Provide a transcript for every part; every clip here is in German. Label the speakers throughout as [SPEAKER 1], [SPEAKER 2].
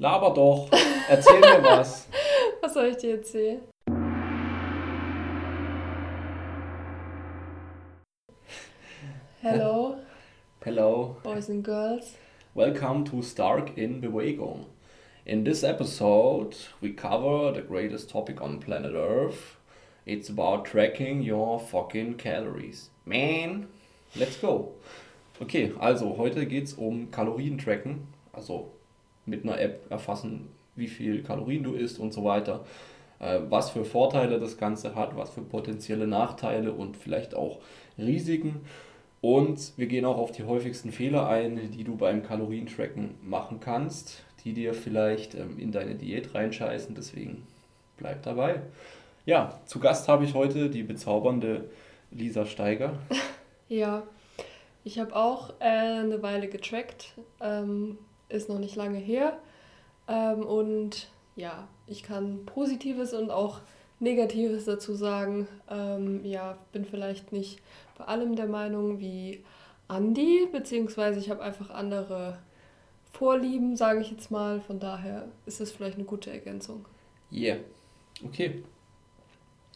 [SPEAKER 1] Laber doch. Erzähl mir was.
[SPEAKER 2] Was soll ich dir erzählen? Hello,
[SPEAKER 1] Hello.
[SPEAKER 2] boys and girls.
[SPEAKER 1] Welcome to Stark in Bewegung. In this episode, we cover the greatest topic on planet Earth. It's about tracking your fucking calories. Man, let's go. Okay, also heute geht's um Kalorien-Tracken. Also mit einer App erfassen, wie viel Kalorien du isst und so weiter. Äh, was für Vorteile das Ganze hat, was für potenzielle Nachteile und vielleicht auch Risiken. Und wir gehen auch auf die häufigsten Fehler ein, die du beim Kalorientracken machen kannst, die dir vielleicht ähm, in deine Diät reinscheißen. Deswegen bleib dabei. Ja, zu Gast habe ich heute die bezaubernde Lisa Steiger.
[SPEAKER 2] Ja, ich habe auch äh, eine Weile getrackt, ähm, ist noch nicht lange her. Ähm, und ja, ich kann Positives und auch Negatives dazu sagen. Ähm, ja, bin vielleicht nicht bei allem der Meinung wie Andi, beziehungsweise ich habe einfach andere Vorlieben, sage ich jetzt mal. Von daher ist es vielleicht eine gute Ergänzung.
[SPEAKER 1] Yeah. Okay.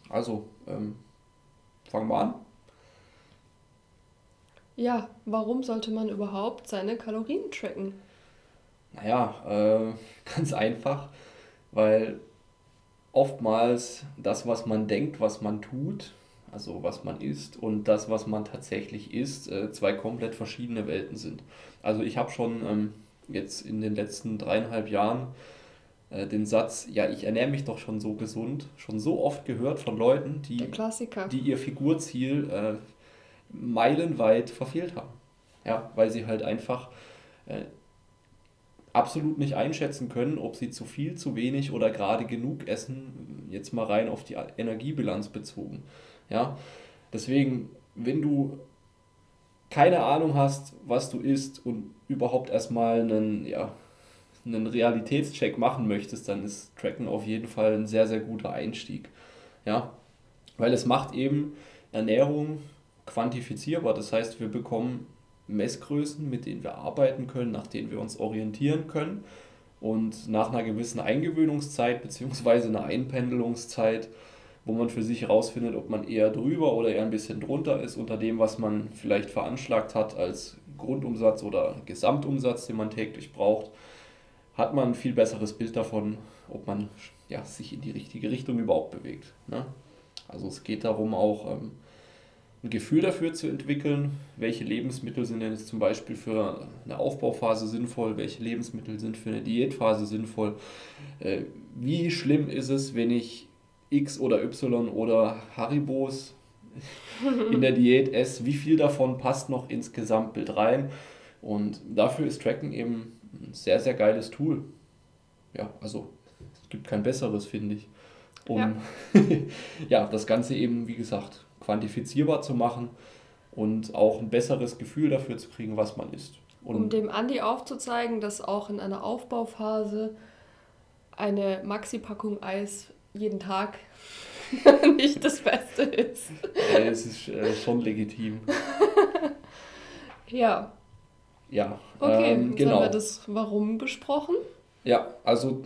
[SPEAKER 1] Also, ähm, fangen wir an.
[SPEAKER 2] Ja, warum sollte man überhaupt seine Kalorien tracken?
[SPEAKER 1] Naja, äh, ganz einfach, weil oftmals das, was man denkt, was man tut, also was man isst und das, was man tatsächlich isst, äh, zwei komplett verschiedene Welten sind. Also ich habe schon ähm, jetzt in den letzten dreieinhalb Jahren äh, den Satz, ja, ich ernähre mich doch schon so gesund, schon so oft gehört von Leuten, die, die ihr Figurziel äh, meilenweit verfehlt haben. Ja, weil sie halt einfach äh, absolut nicht einschätzen können, ob sie zu viel, zu wenig oder gerade genug essen, jetzt mal rein auf die Energiebilanz bezogen. Ja, deswegen, wenn du keine Ahnung hast, was du isst und überhaupt erstmal einen, ja, einen Realitätscheck machen möchtest, dann ist Tracken auf jeden Fall ein sehr, sehr guter Einstieg. Ja, weil es macht eben Ernährung quantifizierbar. Das heißt, wir bekommen Messgrößen, mit denen wir arbeiten können, nach denen wir uns orientieren können. Und nach einer gewissen Eingewöhnungszeit bzw. einer Einpendelungszeit, wo man für sich herausfindet, ob man eher drüber oder eher ein bisschen drunter ist unter dem, was man vielleicht veranschlagt hat als Grundumsatz oder Gesamtumsatz, den man täglich braucht, hat man ein viel besseres Bild davon, ob man ja, sich in die richtige Richtung überhaupt bewegt. Ne? Also es geht darum auch, ähm, ein Gefühl dafür zu entwickeln, welche Lebensmittel sind denn jetzt zum Beispiel für eine Aufbauphase sinnvoll, welche Lebensmittel sind für eine Diätphase sinnvoll, äh, wie schlimm ist es, wenn ich X oder Y oder Haribos in der Diät esse, wie viel davon passt noch ins Gesamtbild rein und dafür ist Tracken eben ein sehr, sehr geiles Tool. Ja, also es gibt kein besseres, finde ich. Um ja. ja, das Ganze eben, wie gesagt, quantifizierbar zu machen und auch ein besseres Gefühl dafür zu kriegen, was man isst. Und
[SPEAKER 2] um dem Andi aufzuzeigen, dass auch in einer Aufbauphase eine Maxi-Packung Eis jeden Tag nicht das Beste ist.
[SPEAKER 1] Äh, es ist äh, schon legitim.
[SPEAKER 2] ja.
[SPEAKER 1] Ja.
[SPEAKER 2] Okay,
[SPEAKER 1] ähm, genau.
[SPEAKER 2] haben wir das Warum besprochen.
[SPEAKER 1] Ja, also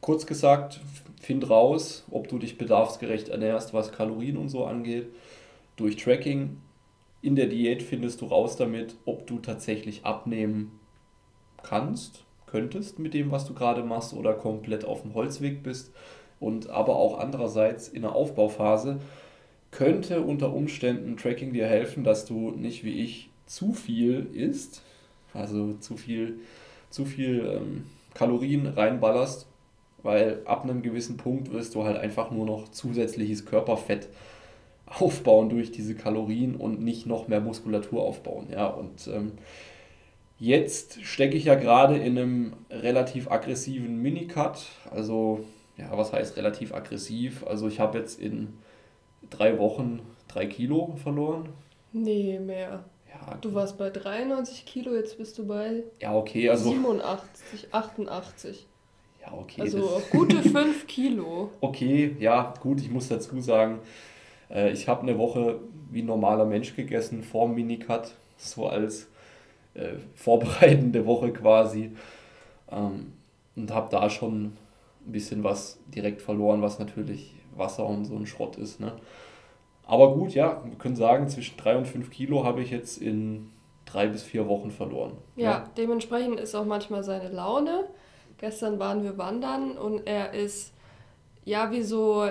[SPEAKER 1] kurz gesagt, find raus, ob du dich bedarfsgerecht ernährst, was Kalorien und so angeht. Durch Tracking in der Diät findest du raus damit, ob du tatsächlich abnehmen kannst, könntest mit dem, was du gerade machst oder komplett auf dem Holzweg bist. Und aber auch andererseits in der Aufbauphase könnte unter Umständen Tracking dir helfen, dass du nicht wie ich zu viel isst, also zu viel, zu viel ähm, Kalorien reinballerst, weil ab einem gewissen Punkt wirst du halt einfach nur noch zusätzliches Körperfett aufbauen durch diese Kalorien und nicht noch mehr Muskulatur aufbauen. Ja, und ähm, jetzt stecke ich ja gerade in einem relativ aggressiven Minicut. Also, ja, was heißt relativ aggressiv? Also, ich habe jetzt in drei Wochen drei Kilo verloren.
[SPEAKER 2] Nee, mehr. Ja, du warst bei 93 Kilo, jetzt bist du bei
[SPEAKER 1] ja, okay, also
[SPEAKER 2] 87, 88.
[SPEAKER 1] Ja, okay.
[SPEAKER 2] Also gute 5 Kilo.
[SPEAKER 1] Okay, ja, gut, ich muss dazu sagen, äh, ich habe eine Woche wie ein normaler Mensch gegessen vor dem Minicut, so als äh, vorbereitende Woche quasi. Ähm, und habe da schon ein bisschen was direkt verloren, was natürlich Wasser und so ein Schrott ist. Ne? Aber gut, ja, wir können sagen, zwischen drei und fünf Kilo habe ich jetzt in drei bis vier Wochen verloren.
[SPEAKER 2] Ja, ja, dementsprechend ist auch manchmal seine Laune. Gestern waren wir wandern und er ist ja wie so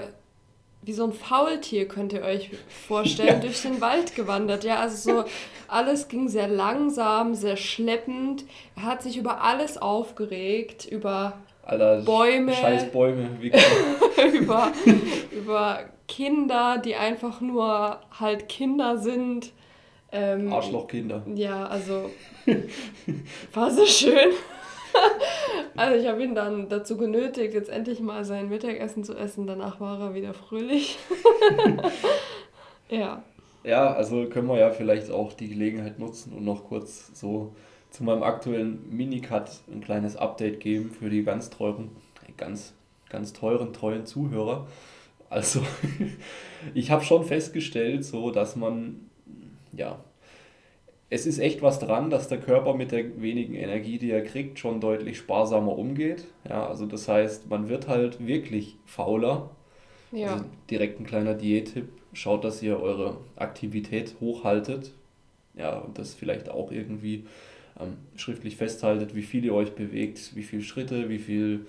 [SPEAKER 2] wie so ein Faultier, könnt ihr euch vorstellen, ja. durch den Wald gewandert. Ja, also so alles ging sehr langsam, sehr schleppend. Er hat sich über alles aufgeregt, über Alter, Bäume. Scheiß Bäume. über, über Kinder, die einfach nur halt Kinder sind. Ähm,
[SPEAKER 1] Arschlochkinder.
[SPEAKER 2] Ja, also war so schön. also ich habe ihn dann dazu genötigt, jetzt endlich mal sein Mittagessen zu essen. Danach war er wieder fröhlich.
[SPEAKER 1] ja. Ja, also können wir ja vielleicht auch die Gelegenheit nutzen und noch kurz so zu meinem aktuellen Minicut ein kleines Update geben für die ganz teuren, ganz, ganz teuren, treuen Zuhörer. Also, ich habe schon festgestellt, so dass man ja es ist echt was dran, dass der Körper mit der wenigen Energie, die er kriegt, schon deutlich sparsamer umgeht. Ja, also das heißt, man wird halt wirklich fauler. Ja. Also direkt ein kleiner Diättipp. Schaut, dass ihr eure Aktivität hochhaltet. Ja, und das vielleicht auch irgendwie ähm, schriftlich festhaltet, wie viel ihr euch bewegt, wie viele Schritte, wie viel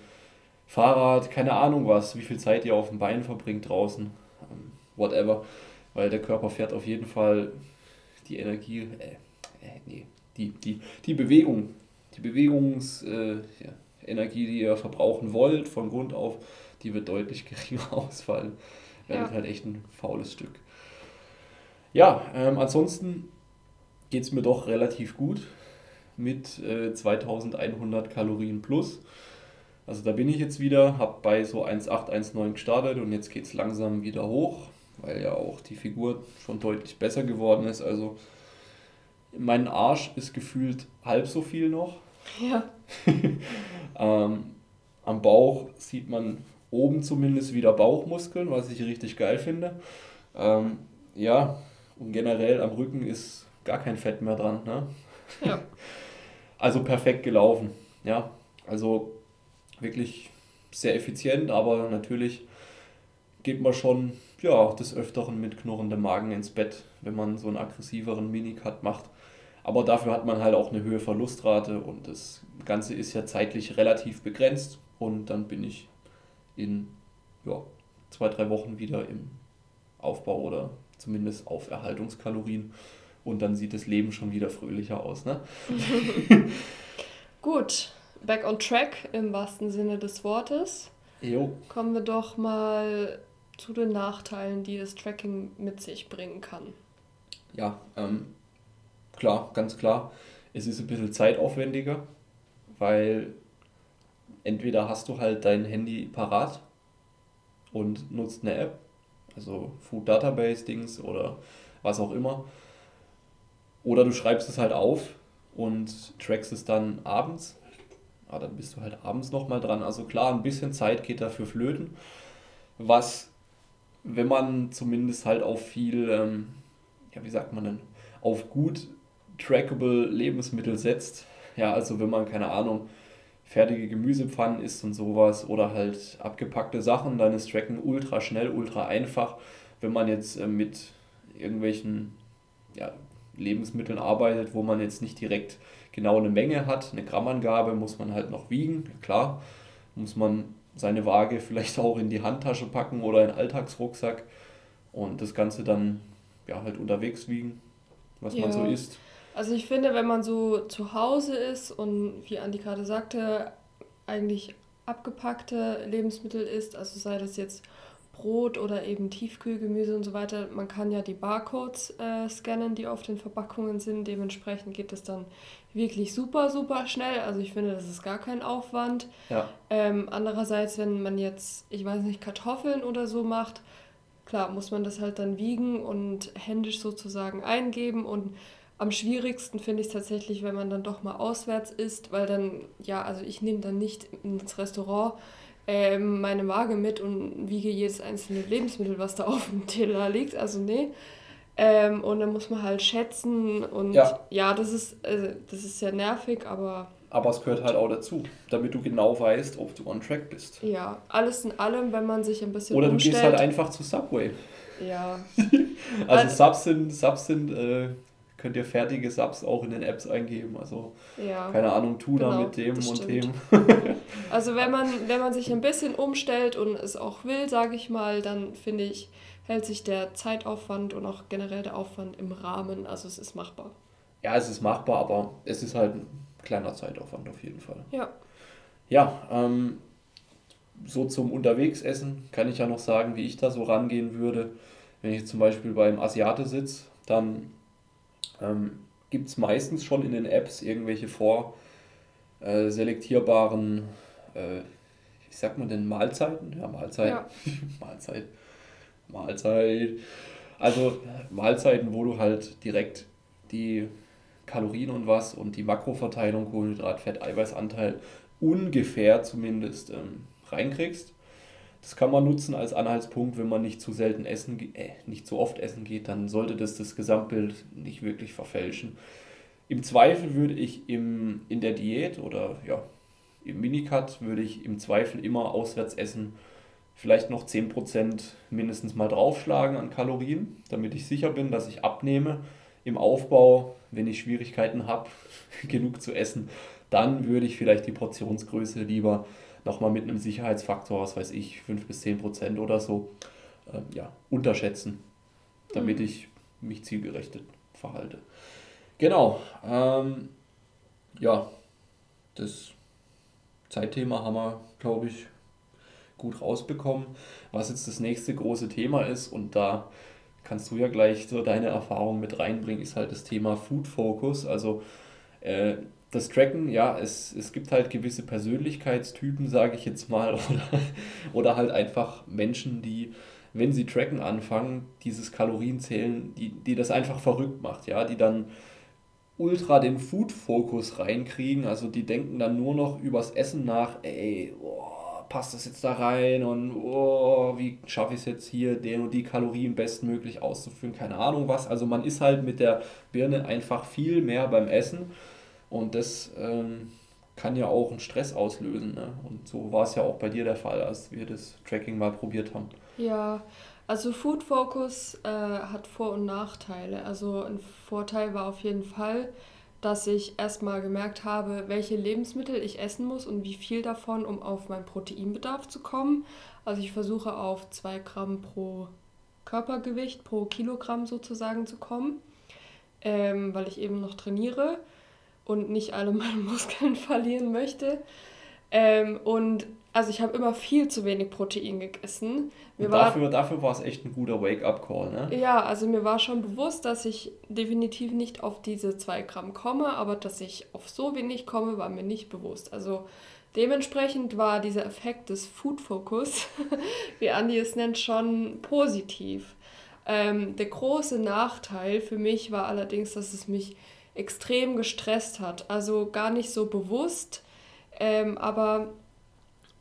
[SPEAKER 1] Fahrrad, keine Ahnung was, wie viel Zeit ihr auf dem Bein verbringt draußen, ähm, whatever. Weil der Körper fährt auf jeden Fall die Energie, äh, äh, nee, die, die, die Bewegung, die Bewegungsenergie, äh, die ihr verbrauchen wollt, von Grund auf, die wird deutlich geringer ausfallen. Werdet ja. halt echt ein faules Stück. Ja, ähm, ansonsten geht es mir doch relativ gut mit äh, 2100 Kalorien plus. Also da bin ich jetzt wieder, habe bei so 1,8, gestartet und jetzt geht es langsam wieder hoch, weil ja auch die Figur schon deutlich besser geworden ist. Also mein Arsch ist gefühlt halb so viel noch. Ja. ähm, am Bauch sieht man oben zumindest wieder Bauchmuskeln, was ich richtig geil finde. Ähm, ja, und generell am Rücken ist gar kein Fett mehr dran. Ne? Ja. Also perfekt gelaufen. Ja, also wirklich sehr effizient, aber natürlich geht man schon ja, des Öfteren mit knurrendem Magen ins Bett, wenn man so einen aggressiveren Minicut macht. Aber dafür hat man halt auch eine höhere Verlustrate und das Ganze ist ja zeitlich relativ begrenzt und dann bin ich in ja, zwei, drei Wochen wieder im Aufbau oder zumindest auf Erhaltungskalorien und dann sieht das Leben schon wieder fröhlicher aus. Ne?
[SPEAKER 2] Gut, back on track im wahrsten Sinne des Wortes. Jo. Kommen wir doch mal zu den Nachteilen, die das Tracking mit sich bringen kann.
[SPEAKER 1] Ja, ähm, klar, ganz klar. Es ist ein bisschen zeitaufwendiger, weil entweder hast du halt dein Handy parat und nutzt eine App, also Food Database Dings oder was auch immer, oder du schreibst es halt auf und trackst es dann abends. Ah, dann bist du halt abends nochmal dran. Also klar, ein bisschen Zeit geht dafür flöten. Was, wenn man zumindest halt auf viel, ähm, ja, wie sagt man denn, auf gut trackable Lebensmittel setzt. Ja, also wenn man, keine Ahnung, fertige Gemüsepfannen isst und sowas oder halt abgepackte Sachen, dann ist Tracken ultra schnell, ultra einfach. Wenn man jetzt äh, mit irgendwelchen ja, Lebensmitteln arbeitet, wo man jetzt nicht direkt genau eine Menge hat, eine Grammangabe, muss man halt noch wiegen. Klar, muss man seine Waage vielleicht auch in die Handtasche packen oder in den Alltagsrucksack und das Ganze dann ja halt unterwegs wiegen, was ja. man so isst.
[SPEAKER 2] Also ich finde, wenn man so zu Hause ist und wie Andi gerade sagte, eigentlich abgepackte Lebensmittel isst, also sei das jetzt Brot oder eben Tiefkühlgemüse und so weiter, man kann ja die Barcodes äh, scannen, die auf den Verpackungen sind. Dementsprechend geht es dann wirklich super, super schnell. Also ich finde, das ist gar kein Aufwand. Ja. Ähm, andererseits, wenn man jetzt, ich weiß nicht, Kartoffeln oder so macht, klar, muss man das halt dann wiegen und händisch sozusagen eingeben und am schwierigsten finde ich es tatsächlich, wenn man dann doch mal auswärts isst, weil dann, ja, also ich nehme dann nicht ins Restaurant äh, meine Waage mit und wiege jedes einzelne Lebensmittel, was da auf dem Teller liegt. Also nee. Ähm, und dann muss man halt schätzen und ja, ja das, ist, also, das ist sehr nervig, aber
[SPEAKER 1] Aber es gehört halt auch dazu, damit du genau weißt, ob du on track bist.
[SPEAKER 2] Ja, alles in allem, wenn man sich ein bisschen
[SPEAKER 1] Oder umstellt. du gehst halt einfach zu Subway. Ja. also, also Subs sind, Subs sind äh, könnt ihr fertige Subs auch in den Apps eingeben. Also ja, keine Ahnung, Tuna genau, mit dem und dem.
[SPEAKER 2] also wenn man, wenn man sich ein bisschen umstellt und es auch will, sage ich mal, dann finde ich, hält sich der Zeitaufwand und auch generell der Aufwand im Rahmen. Also es ist machbar.
[SPEAKER 1] Ja, es ist machbar, aber es ist halt ein kleiner Zeitaufwand auf jeden Fall. Ja. Ja, ähm, so zum Unterwegsessen kann ich ja noch sagen, wie ich da so rangehen würde. Wenn ich zum Beispiel beim Asiate sitze, dann ähm, gibt es meistens schon in den Apps irgendwelche vorselektierbaren, äh, wie sagt man denn, Mahlzeiten? Ja, Mahlzeit. Ja. Mahlzeit. Mahlzeit. Also Mahlzeiten, wo du halt direkt die Kalorien und was und die Makroverteilung, Kohlenhydrat, Fett, Eiweißanteil ungefähr zumindest ähm, reinkriegst. Das kann man nutzen als Anhaltspunkt, wenn man nicht zu selten essen, äh, nicht zu oft essen geht, dann sollte das das Gesamtbild nicht wirklich verfälschen. Im Zweifel würde ich im, in der Diät oder ja, im Minicut würde ich im Zweifel immer auswärts essen, vielleicht noch 10% mindestens mal draufschlagen an Kalorien, damit ich sicher bin, dass ich abnehme. Im Aufbau, wenn ich Schwierigkeiten habe, genug zu essen, dann würde ich vielleicht die Portionsgröße lieber nochmal mit einem Sicherheitsfaktor, was weiß ich, 5 bis 10 Prozent oder so, äh, ja, unterschätzen, damit mhm. ich mich zielgerichtet verhalte. Genau. Ähm, ja, das Zeitthema haben wir, glaube ich, gut rausbekommen. Was jetzt das nächste große Thema ist, und da kannst du ja gleich so deine Erfahrung mit reinbringen, ist halt das Thema Food Focus. Also äh, das Tracken, ja, es, es gibt halt gewisse Persönlichkeitstypen, sage ich jetzt mal, oder, oder halt einfach Menschen, die, wenn sie Tracken anfangen, dieses Kalorienzählen, die, die das einfach verrückt macht, ja, die dann ultra den Food-Fokus reinkriegen, also die denken dann nur noch übers Essen nach, ey, oh, passt das jetzt da rein und oh, wie schaffe ich es jetzt hier, den und die Kalorien bestmöglich auszuführen, keine Ahnung was, also man ist halt mit der Birne einfach viel mehr beim Essen und das ähm, kann ja auch einen Stress auslösen. Ne? Und so war es ja auch bei dir der Fall, als wir das Tracking mal probiert haben.
[SPEAKER 2] Ja, also Food Focus äh, hat Vor- und Nachteile. Also ein Vorteil war auf jeden Fall, dass ich erstmal gemerkt habe, welche Lebensmittel ich essen muss und wie viel davon, um auf meinen Proteinbedarf zu kommen. Also ich versuche auf 2 Gramm pro Körpergewicht, pro Kilogramm sozusagen zu kommen, ähm, weil ich eben noch trainiere und nicht alle meine Muskeln verlieren möchte. Ähm, und also ich habe immer viel zu wenig Protein gegessen.
[SPEAKER 1] Mir dafür, war, dafür war es echt ein guter Wake-up-Call, ne?
[SPEAKER 2] Ja, also mir war schon bewusst, dass ich definitiv nicht auf diese 2 Gramm komme, aber dass ich auf so wenig komme, war mir nicht bewusst. Also dementsprechend war dieser Effekt des Food Focus, wie Andi es nennt, schon positiv. Ähm, der große Nachteil für mich war allerdings, dass es mich extrem gestresst hat. Also gar nicht so bewusst, ähm, aber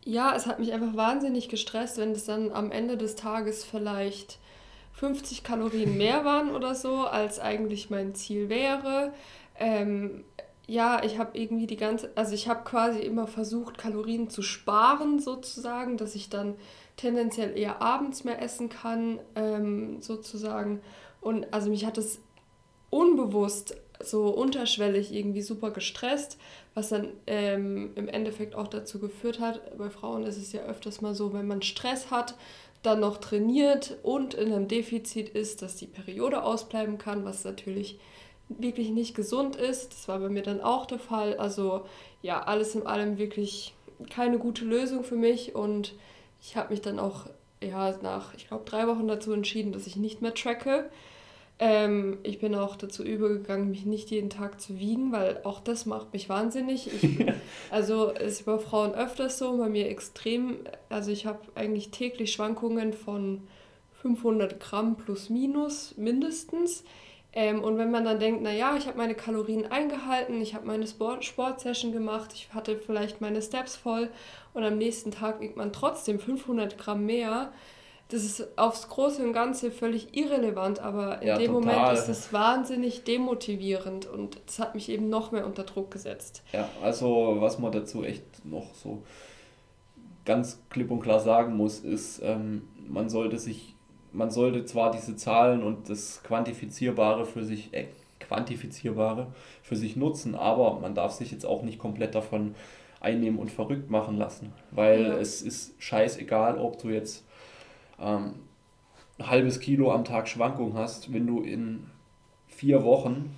[SPEAKER 2] ja, es hat mich einfach wahnsinnig gestresst, wenn es dann am Ende des Tages vielleicht 50 Kalorien mehr waren oder so, als eigentlich mein Ziel wäre. Ähm, ja, ich habe irgendwie die ganze, also ich habe quasi immer versucht, Kalorien zu sparen sozusagen, dass ich dann tendenziell eher abends mehr essen kann, ähm, sozusagen. Und also mich hat es unbewusst so unterschwellig irgendwie super gestresst, was dann ähm, im Endeffekt auch dazu geführt hat, bei Frauen ist es ja öfters mal so, wenn man Stress hat, dann noch trainiert und in einem Defizit ist, dass die Periode ausbleiben kann, was natürlich wirklich nicht gesund ist. Das war bei mir dann auch der Fall. Also ja, alles in allem wirklich keine gute Lösung für mich und ich habe mich dann auch ja, nach, ich glaube, drei Wochen dazu entschieden, dass ich nicht mehr tracke ähm, ich bin auch dazu übergegangen, mich nicht jeden Tag zu wiegen, weil auch das macht mich wahnsinnig. Ich, also es ist bei Frauen öfters so, bei mir extrem. Also ich habe eigentlich täglich Schwankungen von 500 Gramm plus minus mindestens. Ähm, und wenn man dann denkt, naja, ich habe meine Kalorien eingehalten, ich habe meine Sport Sportsession gemacht, ich hatte vielleicht meine Steps voll und am nächsten Tag wiegt man trotzdem 500 Gramm mehr, das ist aufs Große und Ganze völlig irrelevant, aber in
[SPEAKER 1] Ja,
[SPEAKER 2] dem
[SPEAKER 1] total.
[SPEAKER 2] Moment ist es wahnsinnig demotivierend und das hat mich eben noch mehr unter Druck gesetzt.
[SPEAKER 1] Ja, also was man dazu echt noch so ganz klipp und klar sagen muss, ist, ähm, man sollte sich, man sollte zwar diese Zahlen und das Quantifizierbare für sich, äh, Quantifizierbare für sich nutzen, aber man darf sich jetzt auch nicht komplett davon einnehmen und verrückt machen lassen, weil
[SPEAKER 2] Ja.
[SPEAKER 1] es ist scheißegal, ob du jetzt ähm, ein halbes Kilo am Tag Schwankung hast, wenn du in vier Wochen,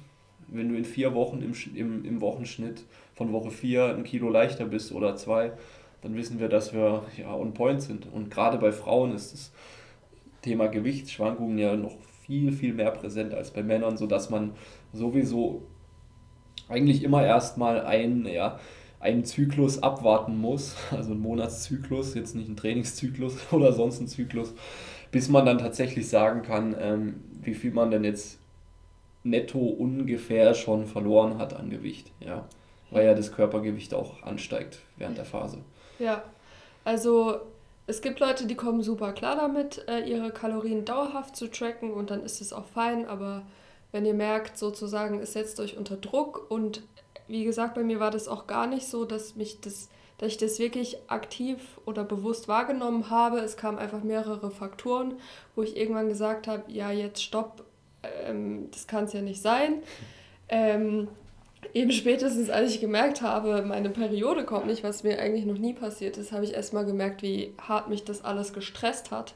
[SPEAKER 1] wenn du in vier Wochen im, im, im Wochenschnitt von Woche 4 ein Kilo leichter bist oder zwei, dann wissen wir, dass wir ja on point sind. Und gerade bei Frauen ist das Thema Gewichtsschwankungen ja noch viel, viel mehr präsent als bei Männern, sodass man sowieso eigentlich immer erstmal ein, ja, einen Zyklus abwarten muss, also einen Monatszyklus, jetzt nicht einen Trainingszyklus oder sonst einen Zyklus, bis man dann tatsächlich sagen kann, ähm, wie viel man denn jetzt netto ungefähr schon verloren hat an Gewicht, ja, weil ja das Körpergewicht auch ansteigt während der Phase.
[SPEAKER 2] Ja, also es gibt Leute, die kommen super klar damit, äh, ihre Kalorien dauerhaft zu tracken und dann ist es auch fein, aber wenn ihr merkt, sozusagen, es setzt euch unter Druck und wie gesagt, bei mir war das auch gar nicht so, dass mich das, dass ich das wirklich aktiv oder bewusst wahrgenommen habe. Es kamen einfach mehrere Faktoren, wo ich irgendwann gesagt habe, ja, jetzt stopp, ähm, das kann es ja nicht sein. Ähm, eben spätestens, als ich gemerkt habe, meine Periode kommt nicht, was mir eigentlich noch nie passiert ist, habe ich erstmal gemerkt, wie hart mich das alles gestresst hat.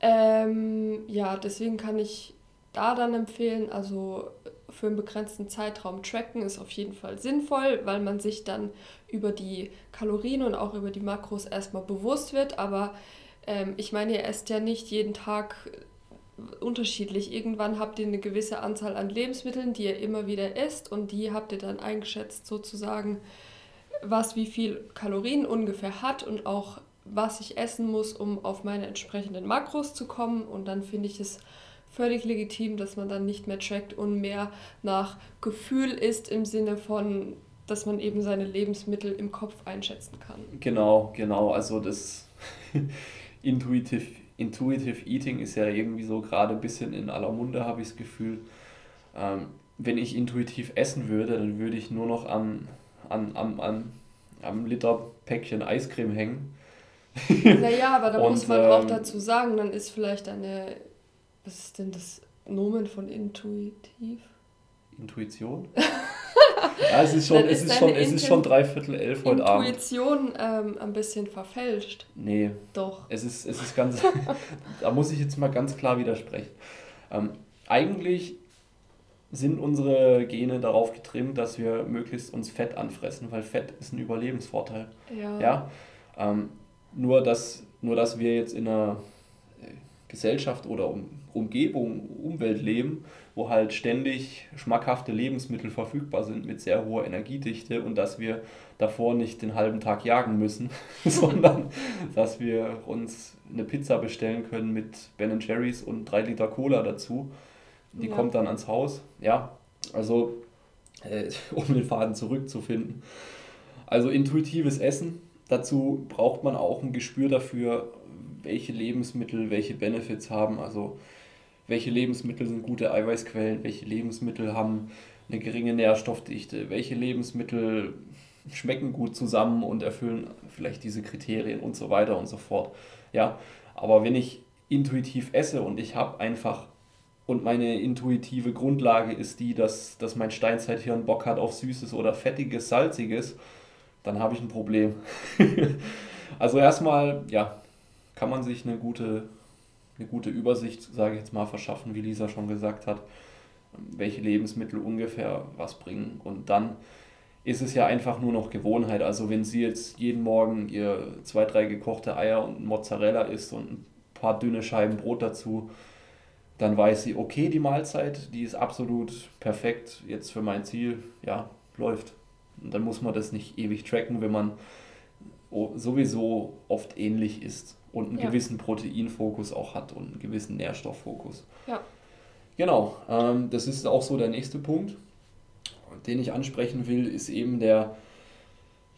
[SPEAKER 2] Ähm, ja, deswegen kann ich da dann empfehlen, also für einen begrenzten Zeitraum tracken ist auf jeden Fall sinnvoll, weil man sich dann über die Kalorien und auch über die Makros erstmal bewusst wird. Aber ähm, ich meine, ihr esst ja nicht jeden Tag unterschiedlich. Irgendwann habt ihr eine gewisse Anzahl an Lebensmitteln, die ihr immer wieder esst und die habt ihr dann eingeschätzt sozusagen, was wie viel Kalorien ungefähr hat und auch was ich essen muss, um auf meine entsprechenden Makros zu kommen. Und dann finde ich es völlig legitim, dass man dann nicht mehr trackt und mehr nach Gefühl ist im Sinne von, dass man eben seine Lebensmittel im Kopf einschätzen kann.
[SPEAKER 1] Genau, genau. Also das Intuitive, Intuitive Eating ist ja irgendwie so gerade ein bisschen in aller Munde, habe ich das Gefühl. Ähm, wenn ich intuitiv essen würde, dann würde ich nur noch am, am, am, am, am Liter Päckchen Eiscreme hängen.
[SPEAKER 2] Naja, aber da
[SPEAKER 1] Und,
[SPEAKER 2] muss man auch
[SPEAKER 1] ähm,
[SPEAKER 2] dazu sagen, dann ist vielleicht eine, was ist denn das Nomen von intuitiv?
[SPEAKER 1] Intuition? ja, es ist schon,
[SPEAKER 2] Dann
[SPEAKER 1] es
[SPEAKER 2] ist
[SPEAKER 1] ist schon, es ist schon dreiviertel elf heute Abend.
[SPEAKER 2] Intuition ähm, ein bisschen verfälscht.
[SPEAKER 1] Nee,
[SPEAKER 2] Doch.
[SPEAKER 1] Es ist, es ist ganz, da muss ich jetzt mal ganz klar widersprechen. Ähm, eigentlich sind unsere Gene darauf getrimmt, dass wir möglichst uns Fett anfressen, weil Fett ist ein Überlebensvorteil.
[SPEAKER 2] Ja.
[SPEAKER 1] Ja? Ähm, nur, dass, nur, dass wir jetzt in einer Gesellschaft oder um, Umgebung, Umwelt leben, wo halt ständig schmackhafte Lebensmittel verfügbar sind mit sehr hoher Energiedichte und dass wir davor nicht den halben Tag jagen müssen, sondern dass wir uns eine Pizza bestellen können mit Ben Jerry's und drei Liter Cola dazu. Die
[SPEAKER 2] Ja.
[SPEAKER 1] kommt dann ans Haus. Ja, also äh, um den Faden zurückzufinden. Also intuitives Essen. Dazu braucht man auch ein Gespür dafür, welche Lebensmittel welche Benefits haben. Also welche Lebensmittel sind gute Eiweißquellen, welche Lebensmittel haben eine geringe Nährstoffdichte, welche Lebensmittel schmecken gut zusammen und erfüllen vielleicht diese Kriterien und so weiter und so fort. Ja, aber wenn ich intuitiv esse und ich habe einfach und meine intuitive Grundlage ist die, dass, dass mein Steinzeithirn Bock hat auf Süßes oder Fettiges, Salziges, dann habe ich ein Problem. also erstmal, ja, kann man sich eine gute, eine gute Übersicht, sage ich jetzt mal, verschaffen, wie Lisa schon gesagt hat, welche Lebensmittel ungefähr was bringen. Und dann ist es ja einfach nur noch Gewohnheit. Also wenn sie jetzt jeden Morgen ihr zwei, drei gekochte Eier und Mozzarella isst und ein paar dünne Scheiben Brot dazu, dann weiß sie, okay, die Mahlzeit, die ist absolut perfekt jetzt für mein Ziel, ja, läuft. Und dann muss man das nicht ewig tracken, wenn man sowieso oft ähnlich ist und einen
[SPEAKER 2] Ja.
[SPEAKER 1] gewissen Proteinfokus auch hat und einen gewissen Nährstofffokus.
[SPEAKER 2] Ja.
[SPEAKER 1] Genau, ähm, das ist auch so der nächste Punkt, den ich ansprechen will, ist eben der,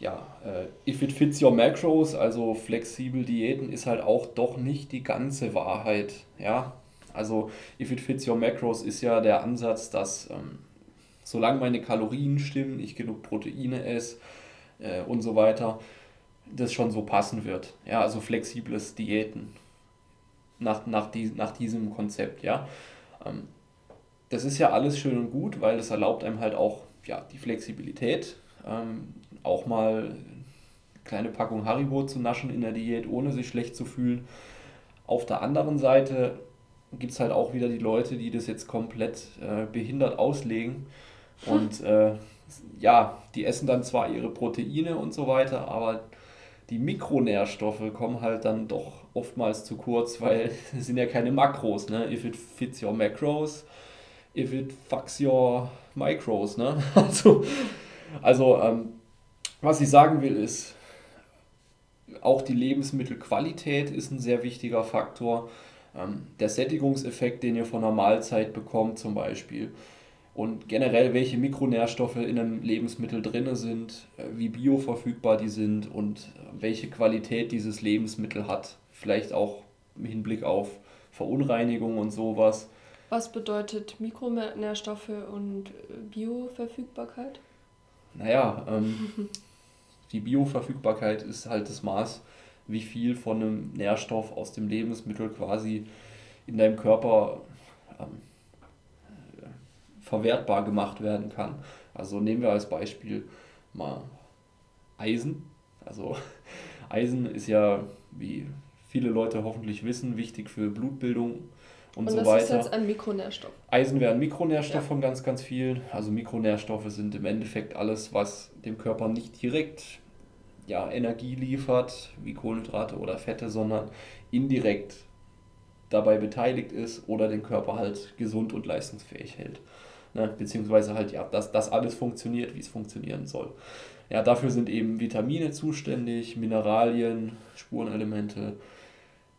[SPEAKER 1] ja, äh, if it fits your macros, also flexibel Diäten, ist halt auch doch nicht die ganze Wahrheit. Ja, also if it fits your macros ist ja der Ansatz, dass ähm, solange meine Kalorien stimmen, ich genug Proteine esse äh, und so weiter, das schon so passen wird. Ja, also flexibles Diäten nach, nach, die, nach diesem Konzept, ja. Ähm, das ist ja alles schön und gut, weil es erlaubt einem halt auch ja, die Flexibilität, ähm, auch mal eine kleine Packung Haribo zu naschen in der Diät, ohne sich schlecht zu fühlen. Auf der anderen Seite gibt es halt auch wieder die Leute, die das jetzt komplett äh, behindert auslegen und äh, ja, die essen dann zwar ihre Proteine und so weiter, aber die Mikronährstoffe kommen halt dann doch oftmals zu kurz, weil es sind ja keine Makros, ne? If it fits your macros, if it fucks your micros, ne? Also, also ähm, was ich sagen will ist, auch die Lebensmittelqualität ist ein sehr wichtiger Faktor. Ähm, der Sättigungseffekt, den ihr von einer Mahlzeit bekommt zum Beispiel, und generell, welche Mikronährstoffe in einem Lebensmittel drin sind, äh, wie bioverfügbar die sind und äh, welche Qualität dieses Lebensmittel hat. Vielleicht auch im Hinblick auf Verunreinigung und sowas.
[SPEAKER 2] Was bedeutet Mikronährstoffe und äh, Bioverfügbarkeit?
[SPEAKER 1] Naja, ähm, die Bioverfügbarkeit ist halt das Maß, wie viel von einem Nährstoff aus dem Lebensmittel quasi in deinem Körper ähm, verwertbar gemacht werden kann. Also nehmen wir als Beispiel mal Eisen. Also Eisen ist ja, wie viele Leute hoffentlich wissen, wichtig für Blutbildung und, und so weiter. ist jetzt ein Mikronährstoff. Eisen wäre ein Mikronährstoff ja. von ganz, ganz vielen. Also Mikronährstoffe sind im Endeffekt alles, was dem Körper nicht direkt ja, Energie liefert, wie Kohlenhydrate oder Fette, sondern indirekt dabei beteiligt ist oder den Körper halt gesund und leistungsfähig hält. Ne? Beziehungsweise halt, ja, dass das alles funktioniert, wie es funktionieren soll. Ja, dafür sind eben Vitamine zuständig, Mineralien, Spurenelemente,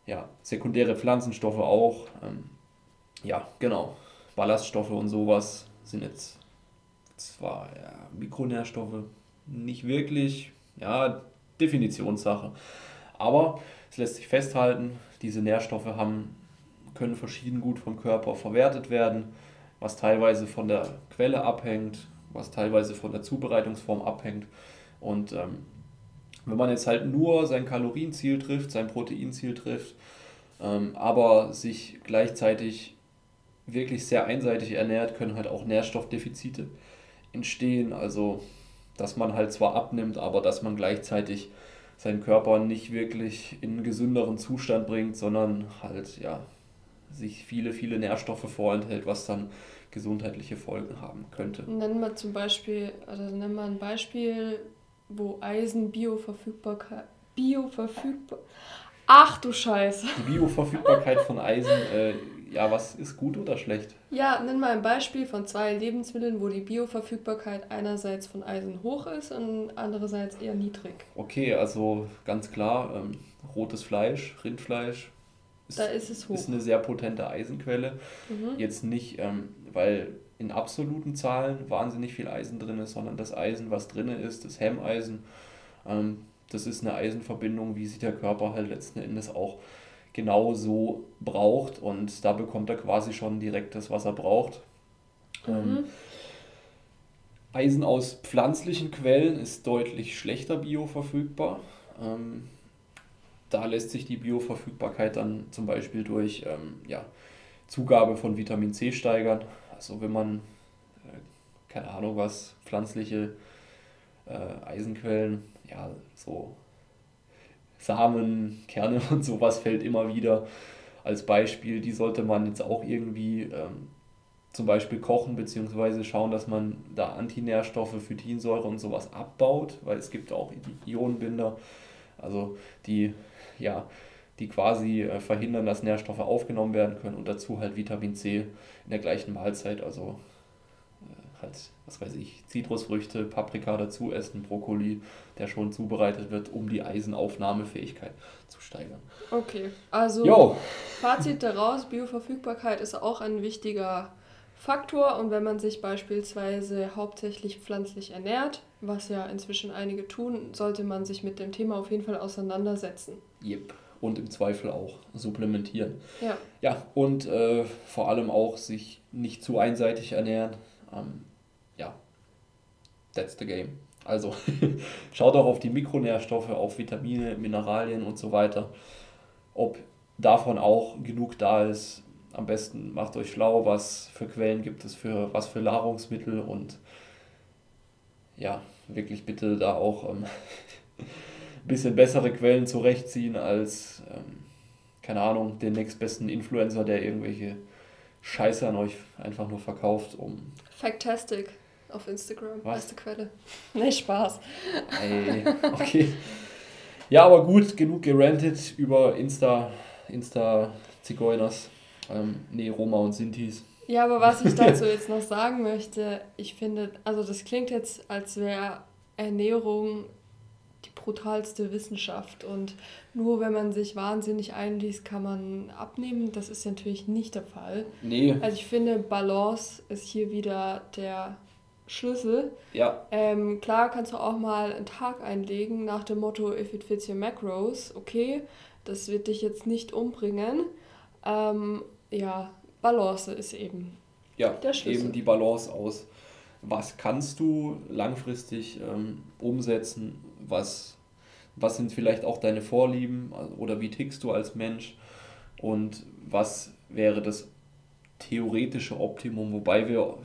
[SPEAKER 1] ja, sekundäre Pflanzenstoffe auch. Ähm, ja, genau. Ballaststoffe und sowas sind jetzt zwar ja, Mikronährstoffe, nicht wirklich, ja, Definitionssache. Aber es lässt sich festhalten, diese Nährstoffe haben, können verschieden gut vom Körper verwertet werden was teilweise von der Quelle abhängt, was teilweise von der Zubereitungsform abhängt. Und ähm, wenn man jetzt halt nur sein Kalorienziel trifft, sein Proteinziel trifft, ähm, aber sich gleichzeitig wirklich sehr einseitig ernährt, können halt auch Nährstoffdefizite entstehen. Also, dass man halt zwar abnimmt, aber dass man gleichzeitig seinen Körper nicht wirklich in einen gesünderen Zustand bringt, sondern halt ja sich viele, viele Nährstoffe vorenthält, was dann gesundheitliche Folgen haben könnte.
[SPEAKER 2] Nennen wir zum Beispiel, also nennen wir ein Beispiel, wo Eisen Bioverfügbarkeit, Bioverfügbar, ach du Scheiße.
[SPEAKER 1] Die Bioverfügbarkeit von Eisen, äh, ja, was ist gut oder schlecht?
[SPEAKER 2] Ja, nenn mal ein Beispiel von zwei Lebensmitteln, wo die Bioverfügbarkeit einerseits von Eisen hoch ist und andererseits eher niedrig.
[SPEAKER 1] Okay, also ganz klar, ähm, rotes Fleisch, Rindfleisch, ist, da ist es hoch. Ist eine sehr potente Eisenquelle. Mhm. Jetzt nicht, ähm, weil in absoluten Zahlen wahnsinnig viel Eisen drin ist, sondern das Eisen, was drin ist, das Hemmeisen, ähm, das ist eine Eisenverbindung, wie sie der Körper halt letzten Endes auch genau so braucht und da bekommt er quasi schon direkt das, was er braucht. Mhm. Ähm, Eisen aus pflanzlichen Quellen ist deutlich schlechter bioverfügbar. Ähm, da lässt sich die Bioverfügbarkeit dann zum Beispiel durch ähm, ja, Zugabe von Vitamin C steigern. Also wenn man, äh, keine Ahnung was, pflanzliche äh, Eisenquellen, ja, so Samen, Kerne und sowas fällt immer wieder als Beispiel. Die sollte man jetzt auch irgendwie ähm, zum Beispiel kochen, beziehungsweise schauen, dass man da Antinährstoffe, Phytinsäure und sowas abbaut, weil es gibt auch Ionenbinder, also die ja, die quasi äh, verhindern, dass Nährstoffe aufgenommen werden können und dazu halt Vitamin C in der gleichen Mahlzeit, also äh, halt, was weiß ich, Zitrusfrüchte, Paprika dazu essen, Brokkoli, der schon zubereitet wird, um die Eisenaufnahmefähigkeit zu steigern.
[SPEAKER 2] Okay, also Yo. Fazit daraus, Bioverfügbarkeit ist auch ein wichtiger Faktor und wenn man sich beispielsweise hauptsächlich pflanzlich ernährt, was ja inzwischen einige tun, sollte man sich mit dem Thema auf jeden Fall auseinandersetzen.
[SPEAKER 1] Yep. Und im Zweifel auch supplementieren.
[SPEAKER 2] Ja.
[SPEAKER 1] Ja, und äh, vor allem auch sich nicht zu einseitig ernähren. Ähm, ja, that's the game. Also schaut auch auf die Mikronährstoffe, auf Vitamine, Mineralien und so weiter. Ob davon auch genug da ist. Am besten macht euch schlau, was für Quellen gibt es für was für Nahrungsmittel und ja, wirklich bitte da auch ähm, ein bisschen bessere Quellen zurechtziehen als, ähm, keine Ahnung, den nächstbesten Influencer, der irgendwelche Scheiße an euch einfach nur verkauft, um.
[SPEAKER 2] Factastic auf Instagram, Was? beste Quelle. Nee, Spaß.
[SPEAKER 1] Ey, okay. Ja, aber gut, genug gerantet über Insta, Insta-Zigeuners. Ähm, nee, Roma und Sintis.
[SPEAKER 2] Ja, aber was ich dazu jetzt noch sagen möchte, ich finde, also das klingt jetzt, als wäre Ernährung brutalste Wissenschaft und nur wenn man sich wahnsinnig einliest, kann man abnehmen. Das ist natürlich nicht der Fall. Nee. Also ich finde, Balance ist hier wieder der Schlüssel. Ja. Ähm, klar kannst du auch mal einen Tag einlegen nach dem Motto, if it fits your macros, okay, das wird dich jetzt nicht umbringen. Ähm, ja, Balance ist eben
[SPEAKER 1] ja, der Schlüssel. eben die Balance aus, was kannst du langfristig ähm, umsetzen, was, was sind vielleicht auch deine Vorlieben oder wie tickst du als Mensch und was wäre das theoretische Optimum, wobei wir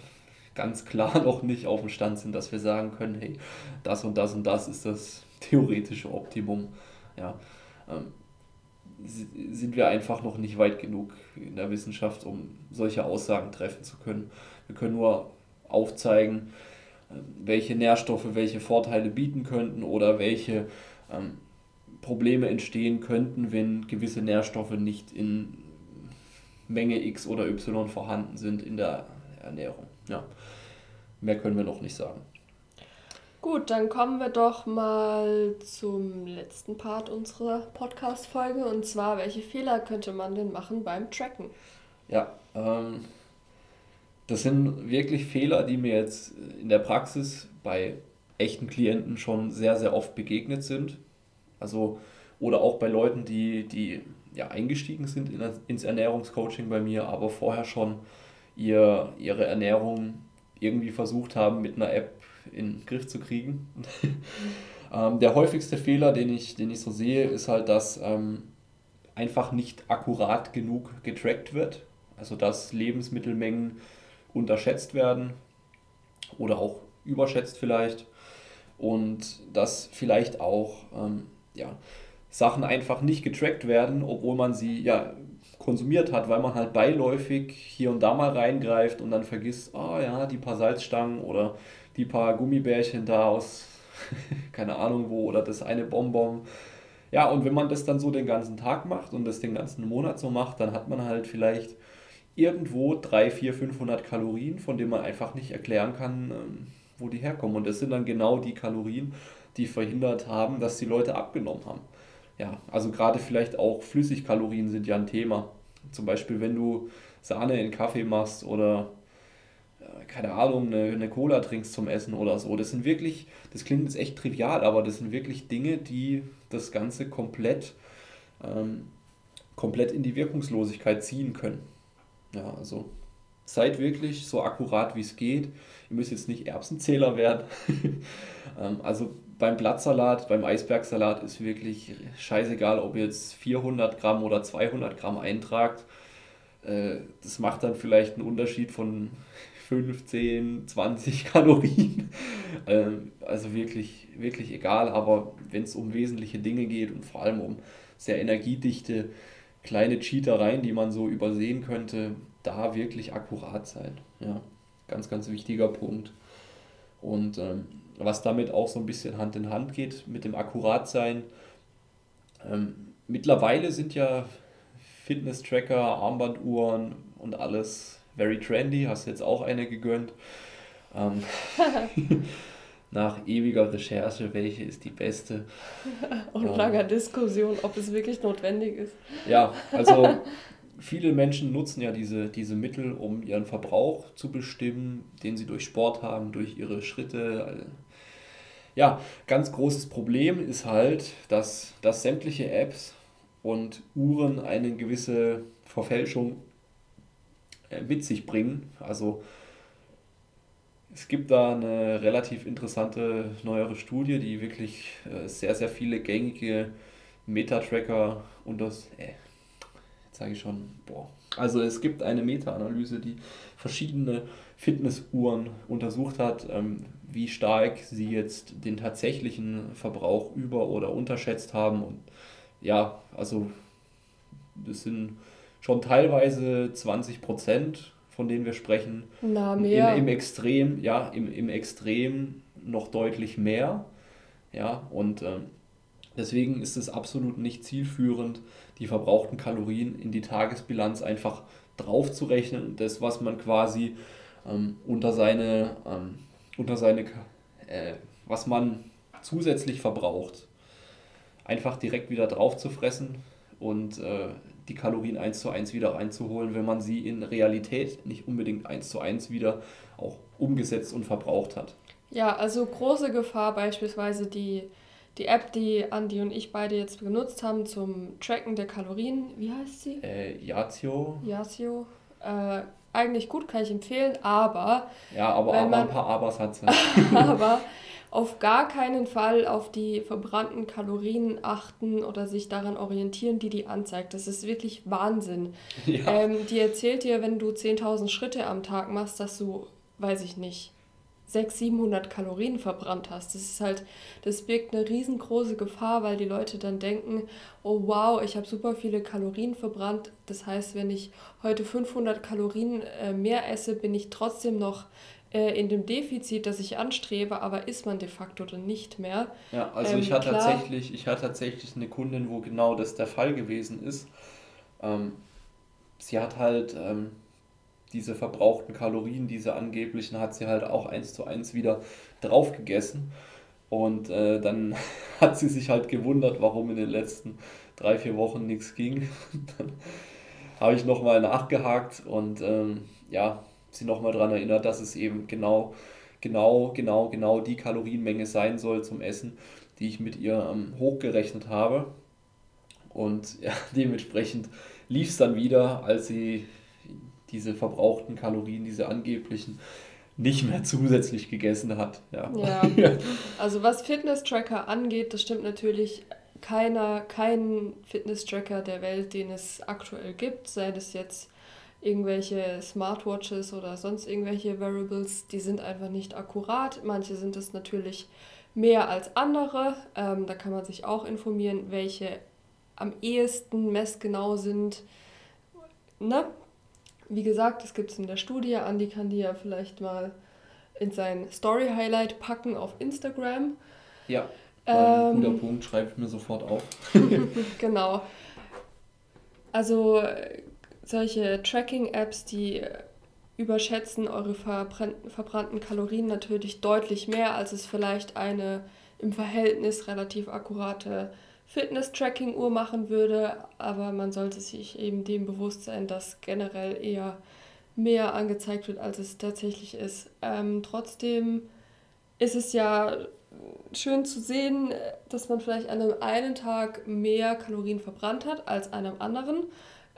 [SPEAKER 1] ganz klar noch nicht auf dem Stand sind, dass wir sagen können, hey, das und das und das ist das theoretische Optimum. Ja, ähm, sind wir einfach noch nicht weit genug in der Wissenschaft, um solche Aussagen treffen zu können. Wir können nur aufzeigen, ähm, welche Nährstoffe welche Vorteile bieten könnten oder welche ähm, Probleme entstehen könnten, wenn gewisse Nährstoffe nicht in Menge X oder Y vorhanden sind in der Ernährung. Ja. Mehr können wir noch nicht sagen.
[SPEAKER 2] Gut, dann kommen wir doch mal zum letzten Part unserer Podcast-Folge und zwar, welche Fehler könnte man denn machen beim Tracken?
[SPEAKER 1] Ja, ähm, das sind wirklich Fehler, die mir jetzt in der Praxis bei echten Klienten schon sehr, sehr oft begegnet sind. Also, oder auch bei Leuten, die, die ja, eingestiegen sind in, ins Ernährungscoaching bei mir, aber vorher schon ihr, ihre Ernährung irgendwie versucht haben, mit einer App in den Griff zu kriegen. ähm, der häufigste Fehler, den ich, den ich so sehe, ist halt, dass ähm, einfach nicht akkurat genug getrackt wird. Also dass Lebensmittelmengen unterschätzt werden oder auch überschätzt vielleicht. Und dass vielleicht auch ähm, ja, Sachen einfach nicht getrackt werden, obwohl man sie ja konsumiert hat, weil man halt beiläufig hier und da mal reingreift und dann vergisst, ah oh ja, die paar Salzstangen oder die paar Gummibärchen da aus, keine Ahnung wo, oder das eine Bonbon. Ja, und wenn man das dann so den ganzen Tag macht und das den ganzen Monat so macht, dann hat man halt vielleicht irgendwo 3, 4, 500 Kalorien, von denen man einfach nicht erklären kann, ähm, wo die herkommen. Und das sind dann genau die Kalorien, die verhindert haben, dass die Leute abgenommen haben. Ja, also gerade vielleicht auch Flüssigkalorien sind ja ein Thema. Zum Beispiel, wenn du Sahne in Kaffee machst oder keine Ahnung, eine, eine Cola trinkst zum Essen oder so. Das sind wirklich, das klingt jetzt echt trivial, aber das sind wirklich Dinge, die das Ganze komplett, ähm, komplett in die Wirkungslosigkeit ziehen können. Ja, also seid wirklich so akkurat wie es geht. Ihr müsst jetzt nicht Erbsenzähler werden. ähm, also beim Blattsalat, beim Eisbergsalat ist wirklich scheißegal, ob ihr jetzt 400 Gramm oder 200 Gramm eintragt. Äh, das macht dann vielleicht einen Unterschied von 15, 20 Kalorien. Ähm, also wirklich, wirklich egal, aber wenn es um wesentliche Dinge geht und vor allem um sehr energiedichte kleine Cheatereien, die man so übersehen könnte, da wirklich akkurat sein. Ja, ganz, ganz wichtiger Punkt. Und ähm, was damit auch so ein bisschen Hand in Hand geht mit dem Akkuratsein. Ähm, mittlerweile sind ja Fitness-Tracker, Armbanduhren und alles very trendy, hast jetzt auch eine gegönnt. Ähm, nach ewiger Recherche, welche ist die beste.
[SPEAKER 2] Und ähm, langer Diskussion, ob es wirklich notwendig ist.
[SPEAKER 1] Ja, also viele Menschen nutzen ja diese, diese Mittel, um ihren Verbrauch zu bestimmen, den sie durch Sport haben, durch ihre Schritte, ja, ganz großes Problem ist halt, dass, dass sämtliche Apps und Uhren eine gewisse Verfälschung äh, mit sich bringen. Also es gibt da eine relativ interessante neuere Studie, die wirklich äh, sehr, sehr viele gängige Meta-Tracker das, äh, sage ich schon, boah. Also es gibt eine Meta-Analyse, die verschiedene Fitnessuhren untersucht hat, ähm, wie stark sie jetzt den tatsächlichen Verbrauch über- oder unterschätzt haben. Und ja, also das sind schon teilweise 20 Prozent, von denen wir sprechen. Na, mehr. Im, Im Extrem, ja, im, im Extrem noch deutlich mehr. Ja, und ähm, deswegen ist es absolut nicht zielführend, die verbrauchten Kalorien in die Tagesbilanz einfach draufzurechnen. Das, was man quasi ähm, unter seine, ähm, unter seine äh, was man zusätzlich verbraucht, einfach direkt wieder drauf zu fressen und äh, die Kalorien eins zu eins wieder einzuholen, wenn man sie in Realität nicht unbedingt eins zu eins wieder auch umgesetzt und verbraucht hat.
[SPEAKER 2] Ja, also große Gefahr beispielsweise die, die App, die Andi und ich beide jetzt benutzt haben zum Tracken der Kalorien. Wie heißt sie?
[SPEAKER 1] Äh, Yazio.
[SPEAKER 2] Yazio. Äh, eigentlich gut, kann ich empfehlen, aber.
[SPEAKER 1] Ja, aber, aber man, ein paar Abers hat sie.
[SPEAKER 2] aber auf gar keinen Fall auf die verbrannten Kalorien achten oder sich daran orientieren, die die anzeigt. Das ist wirklich Wahnsinn. Ja. Ähm, die erzählt dir, wenn du 10.000 Schritte am Tag machst, dass du, weiß ich nicht, 600, 700 Kalorien verbrannt hast. Das ist halt, das birgt eine riesengroße Gefahr, weil die Leute dann denken, oh wow, ich habe super viele Kalorien verbrannt. Das heißt, wenn ich heute 500 Kalorien äh, mehr esse, bin ich trotzdem noch äh, in dem Defizit, das ich anstrebe, aber ist man de facto dann nicht mehr.
[SPEAKER 1] Ja, also ähm, ich, hatte tatsächlich, ich hatte tatsächlich eine Kundin, wo genau das der Fall gewesen ist. Ähm, sie hat halt ähm, diese verbrauchten Kalorien, diese angeblichen, hat sie halt auch eins zu eins wieder drauf gegessen. Und äh, dann hat sie sich halt gewundert, warum in den letzten drei, vier Wochen nichts ging. dann habe ich nochmal nachgehakt und ähm, ja, sie nochmal daran erinnert, dass es eben genau, genau, genau, genau die Kalorienmenge sein soll zum Essen, die ich mit ihr ähm, hochgerechnet habe. Und ja, dementsprechend lief es dann wieder, als sie diese verbrauchten Kalorien, diese angeblichen, nicht mehr zusätzlich gegessen hat. Ja.
[SPEAKER 2] ja. Also was Fitness-Tracker angeht, das stimmt natürlich keiner, kein Fitness-Tracker der Welt, den es aktuell gibt, sei das jetzt irgendwelche Smartwatches oder sonst irgendwelche Variables, die sind einfach nicht akkurat. Manche sind es natürlich mehr als andere. Ähm, da kann man sich auch informieren, welche am ehesten messgenau sind. Ne? Wie gesagt, das gibt es in der Studie. Andi kann die ja vielleicht mal in sein Story-Highlight packen auf Instagram.
[SPEAKER 1] Ja, ein ähm, guter Punkt, schreibe ich mir sofort auf.
[SPEAKER 2] genau. Also solche Tracking-Apps, die überschätzen eure verbrannten Kalorien natürlich deutlich mehr, als es vielleicht eine im Verhältnis relativ akkurate Fitness-Tracking-Uhr machen würde, aber man sollte sich eben dem bewusst sein, dass generell eher mehr angezeigt wird, als es tatsächlich ist. Ähm, trotzdem ist es ja schön zu sehen, dass man vielleicht an einem einen Tag mehr Kalorien verbrannt hat als an einem anderen.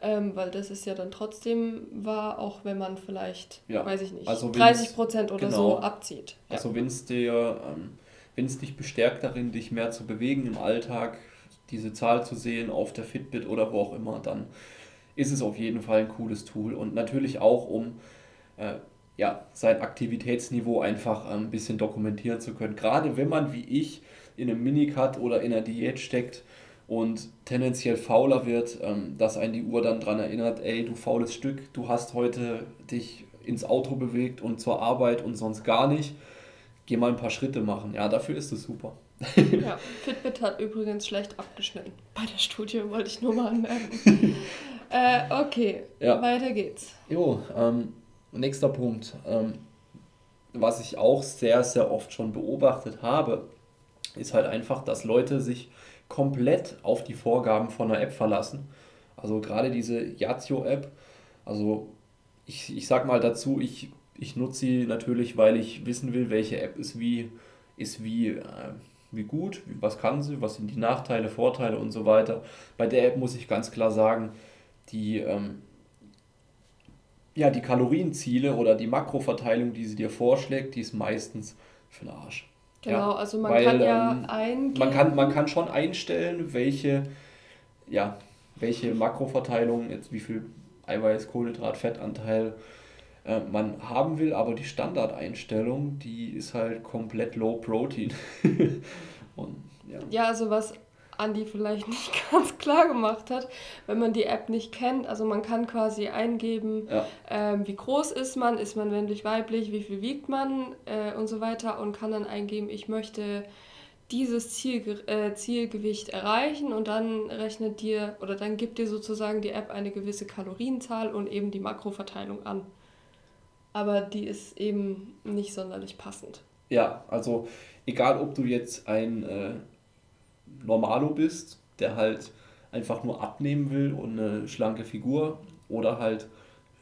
[SPEAKER 2] Ähm, weil das ist ja dann trotzdem wahr, auch wenn man vielleicht, ja. weiß ich nicht, also 30 Prozent oder genau. so abzieht.
[SPEAKER 1] Ja. Also wenn es dir, ähm, wenn es dich bestärkt darin, dich mehr zu bewegen im Alltag, diese Zahl zu sehen auf der Fitbit oder wo auch immer, dann ist es auf jeden Fall ein cooles Tool und natürlich auch, um äh, ja, sein Aktivitätsniveau einfach äh, ein bisschen dokumentieren zu können. Gerade wenn man wie ich in einem Minicut oder in einer Diät steckt, und tendenziell fauler wird, ähm, dass einen die Uhr dann daran erinnert, ey, du faules Stück, du hast heute dich ins Auto bewegt und zur Arbeit und sonst gar nicht. Geh mal ein paar Schritte machen. Ja, dafür ist es super.
[SPEAKER 2] Ja, Fitbit hat übrigens schlecht abgeschnitten. Bei der Studie wollte ich nur mal anmerken. äh, okay, ja. weiter geht's.
[SPEAKER 1] Jo, ähm, nächster Punkt. Ähm, was ich auch sehr, sehr oft schon beobachtet habe, ist halt einfach, dass Leute sich komplett auf die Vorgaben von einer App verlassen. Also gerade diese Yazio-App, also ich, ich sag mal dazu, ich, ich nutze sie natürlich, weil ich wissen will, welche App ist wie ist wie, äh, wie gut, was kann sie, was sind die Nachteile, Vorteile und so weiter. Bei der App muss ich ganz klar sagen, die, ähm, ja, die Kalorienziele oder die Makroverteilung, die sie dir vorschlägt, die ist meistens für den Arsch. Genau, ja, also man weil, kann ja ähm, eingeben. Man kann, man kann schon einstellen, welche, ja, welche Makroverteilung, jetzt wie viel Eiweiß, Kohlenhydrat, Fettanteil äh, man haben will, aber die Standardeinstellung, die ist halt komplett low protein.
[SPEAKER 2] Und, ja. ja, also was Andi vielleicht nicht ganz klar gemacht hat, wenn man die App nicht kennt. Also man kann quasi eingeben, ja. ähm, wie groß ist man, ist man männlich, weiblich, wie viel wiegt man äh, und so weiter und kann dann eingeben, ich möchte dieses Ziel, äh, Zielgewicht erreichen und dann rechnet dir oder dann gibt dir sozusagen die App eine gewisse Kalorienzahl und eben die Makroverteilung an. Aber die ist eben nicht sonderlich passend.
[SPEAKER 1] Ja, also egal ob du jetzt ein äh, Normalo bist, der halt einfach nur abnehmen will und eine schlanke Figur oder halt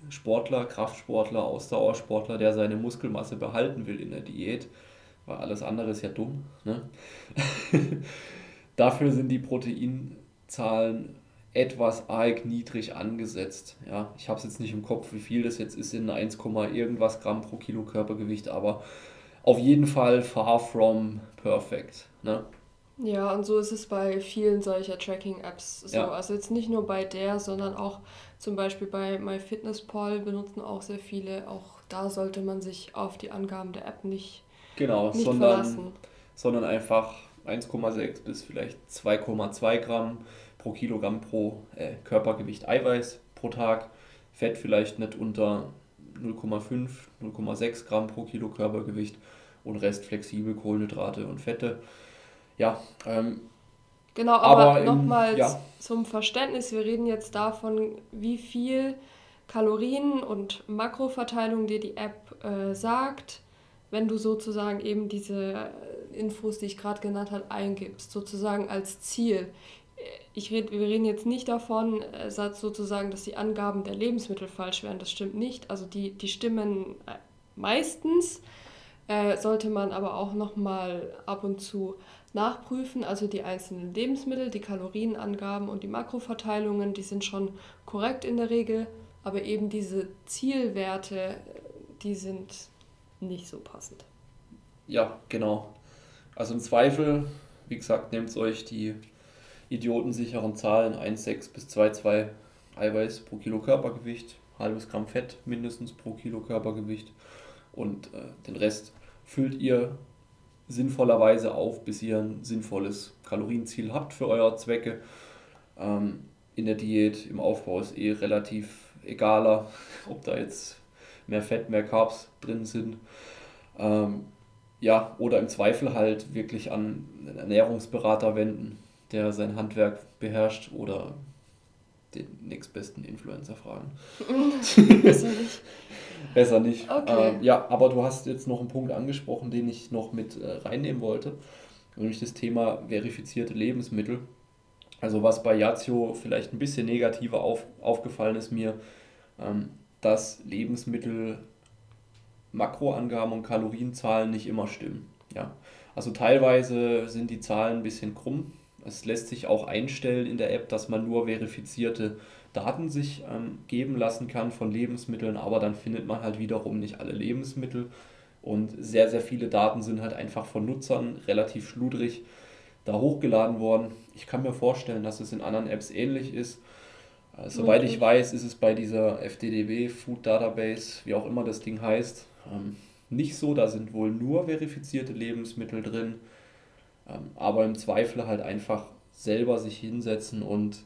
[SPEAKER 1] Sportler, Kraftsportler, Ausdauersportler, der seine Muskelmasse behalten will in der Diät, weil alles andere ist ja dumm. Ne? Dafür sind die Proteinzahlen etwas arg niedrig angesetzt. Ja, ich habe es jetzt nicht im Kopf, wie viel das jetzt ist in 1, irgendwas Gramm pro Kilo Körpergewicht, aber auf jeden Fall far from perfect. Ne?
[SPEAKER 2] Ja, und so ist es bei vielen solcher Tracking-Apps so. Ja. Also jetzt nicht nur bei der, sondern auch zum Beispiel bei MyFitnessPal benutzen auch sehr viele. Auch da sollte man sich auf die Angaben der App nicht, genau, nicht
[SPEAKER 1] sondern, verlassen. Sondern einfach 1,6 bis vielleicht 2,2 Gramm pro Kilogramm pro äh, Körpergewicht Eiweiß pro Tag. Fett vielleicht nicht unter 0,5, 0,6 Gramm pro Kilo Körpergewicht und Rest flexibel Kohlenhydrate und Fette. Ja, ähm,
[SPEAKER 2] Genau, aber, aber nochmals ja. zum Verständnis, wir reden jetzt davon, wie viel Kalorien und Makroverteilung dir die App äh, sagt, wenn du sozusagen eben diese Infos, die ich gerade genannt habe, eingibst, sozusagen als Ziel. Ich red, wir reden jetzt nicht davon, äh, sozusagen, dass die Angaben der Lebensmittel falsch wären. Das stimmt nicht. Also die, die stimmen äh, meistens, äh, sollte man aber auch nochmal ab und zu nachprüfen. Also die einzelnen Lebensmittel, die Kalorienangaben und die Makroverteilungen, die sind schon korrekt in der Regel, aber eben diese Zielwerte, die sind nicht so passend.
[SPEAKER 1] Ja, genau. Also im Zweifel, wie gesagt, nehmt euch die idiotensicheren Zahlen 1,6 bis 2,2 Eiweiß pro Kilo Körpergewicht, halbes Gramm Fett mindestens pro Kilo Körpergewicht und äh, den Rest füllt ihr sinnvollerweise auf, bis ihr ein sinnvolles Kalorienziel habt für eure Zwecke. Ähm, in der Diät, im Aufbau ist eh relativ egaler, ob da jetzt mehr Fett, mehr Carbs drin sind. Ähm, ja, oder im Zweifel halt wirklich an einen Ernährungsberater wenden, der sein Handwerk beherrscht oder den nächstbesten Influencer fragen. Besser nicht. Besser nicht. Okay. Ähm, ja, aber du hast jetzt noch einen Punkt angesprochen, den ich noch mit äh, reinnehmen wollte, nämlich das Thema verifizierte Lebensmittel. Also was bei Yazio vielleicht ein bisschen negativer auf, aufgefallen ist mir, ähm, dass Lebensmittel Makroangaben und Kalorienzahlen nicht immer stimmen. Ja. Also teilweise sind die Zahlen ein bisschen krumm. Es lässt sich auch einstellen in der App, dass man nur verifizierte Daten sich ähm, geben lassen kann von Lebensmitteln, aber dann findet man halt wiederum nicht alle Lebensmittel. Und sehr, sehr viele Daten sind halt einfach von Nutzern relativ schludrig da hochgeladen worden. Ich kann mir vorstellen, dass es in anderen Apps ähnlich ist. Äh, soweit ich weiß, ist es bei dieser FDDB Food Database, wie auch immer das Ding heißt, ähm, nicht so. Da sind wohl nur verifizierte Lebensmittel drin. Ähm, aber im Zweifel halt einfach selber sich hinsetzen und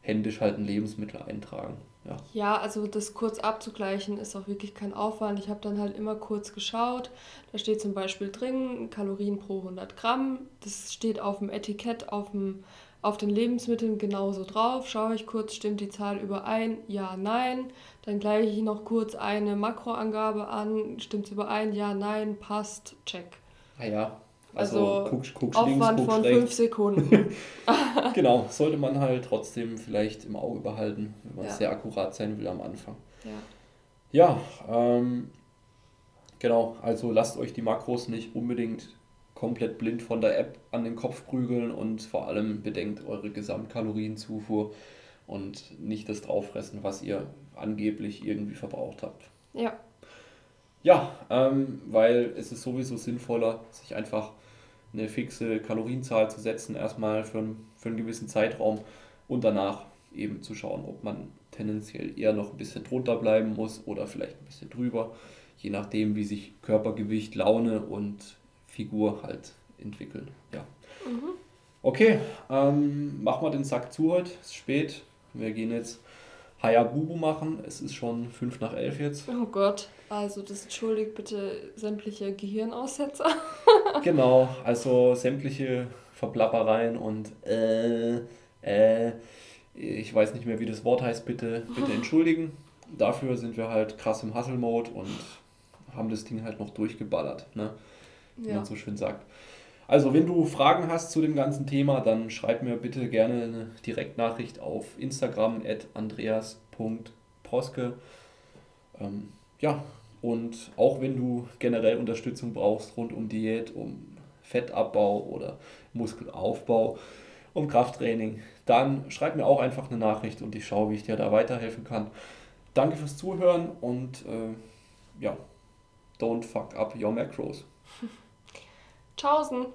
[SPEAKER 1] händisch halt ein Lebensmittel eintragen. Ja.
[SPEAKER 2] ja, also das kurz abzugleichen ist auch wirklich kein Aufwand. Ich habe dann halt immer kurz geschaut. Da steht zum Beispiel drin Kalorien pro 100 Gramm. Das steht auf dem Etikett, auf, dem, auf den Lebensmitteln genauso drauf. Schaue ich kurz, stimmt die Zahl überein? Ja, nein. Dann gleiche ich noch kurz eine Makroangabe an. Stimmt es überein? Ja, nein, passt, check.
[SPEAKER 1] Ah ja, also, also guck, guck Aufwand links, guck von rechts. fünf Sekunden. genau, sollte man halt trotzdem vielleicht im Auge behalten, wenn man ja. sehr akkurat sein will am Anfang. Ja, ja ähm, genau, also lasst euch die Makros nicht unbedingt komplett blind von der App an den Kopf prügeln und vor allem bedenkt eure Gesamtkalorienzufuhr und nicht das drauffressen, was ihr angeblich irgendwie verbraucht habt.
[SPEAKER 2] Ja.
[SPEAKER 1] Ja, ähm, weil es ist sowieso sinnvoller, sich einfach eine fixe Kalorienzahl zu setzen, erstmal für, für einen gewissen Zeitraum und danach eben zu schauen, ob man tendenziell eher noch ein bisschen drunter bleiben muss oder vielleicht ein bisschen drüber, je nachdem, wie sich Körpergewicht, Laune und Figur halt entwickeln. Ja.
[SPEAKER 2] Mhm.
[SPEAKER 1] Okay, ähm, machen wir den Sack zu heute. Es ist spät. Wir gehen jetzt Hayabubu machen. Es ist schon 5 nach 11 jetzt.
[SPEAKER 2] Oh Gott, also das entschuldigt bitte sämtliche Gehirnaussetzer.
[SPEAKER 1] genau, also sämtliche Verplappereien und äh, äh, ich weiß nicht mehr, wie das Wort heißt, bitte, bitte entschuldigen. Dafür sind wir halt krass im Hustle-Mode und haben das Ding halt noch durchgeballert, ne? wie
[SPEAKER 2] Ja.
[SPEAKER 1] man so schön sagt. Also, wenn du Fragen hast zu dem ganzen Thema, dann schreib mir bitte gerne eine Direktnachricht auf Instagram at andreas.proske. Ähm, ja, und auch wenn du generell Unterstützung brauchst rund um Diät, um Fettabbau oder Muskelaufbau, um Krafttraining, dann schreib mir auch einfach eine Nachricht und ich schaue, wie ich dir da weiterhelfen kann. Danke fürs Zuhören und äh, ja, don't fuck up your macros.
[SPEAKER 2] Tschaußen.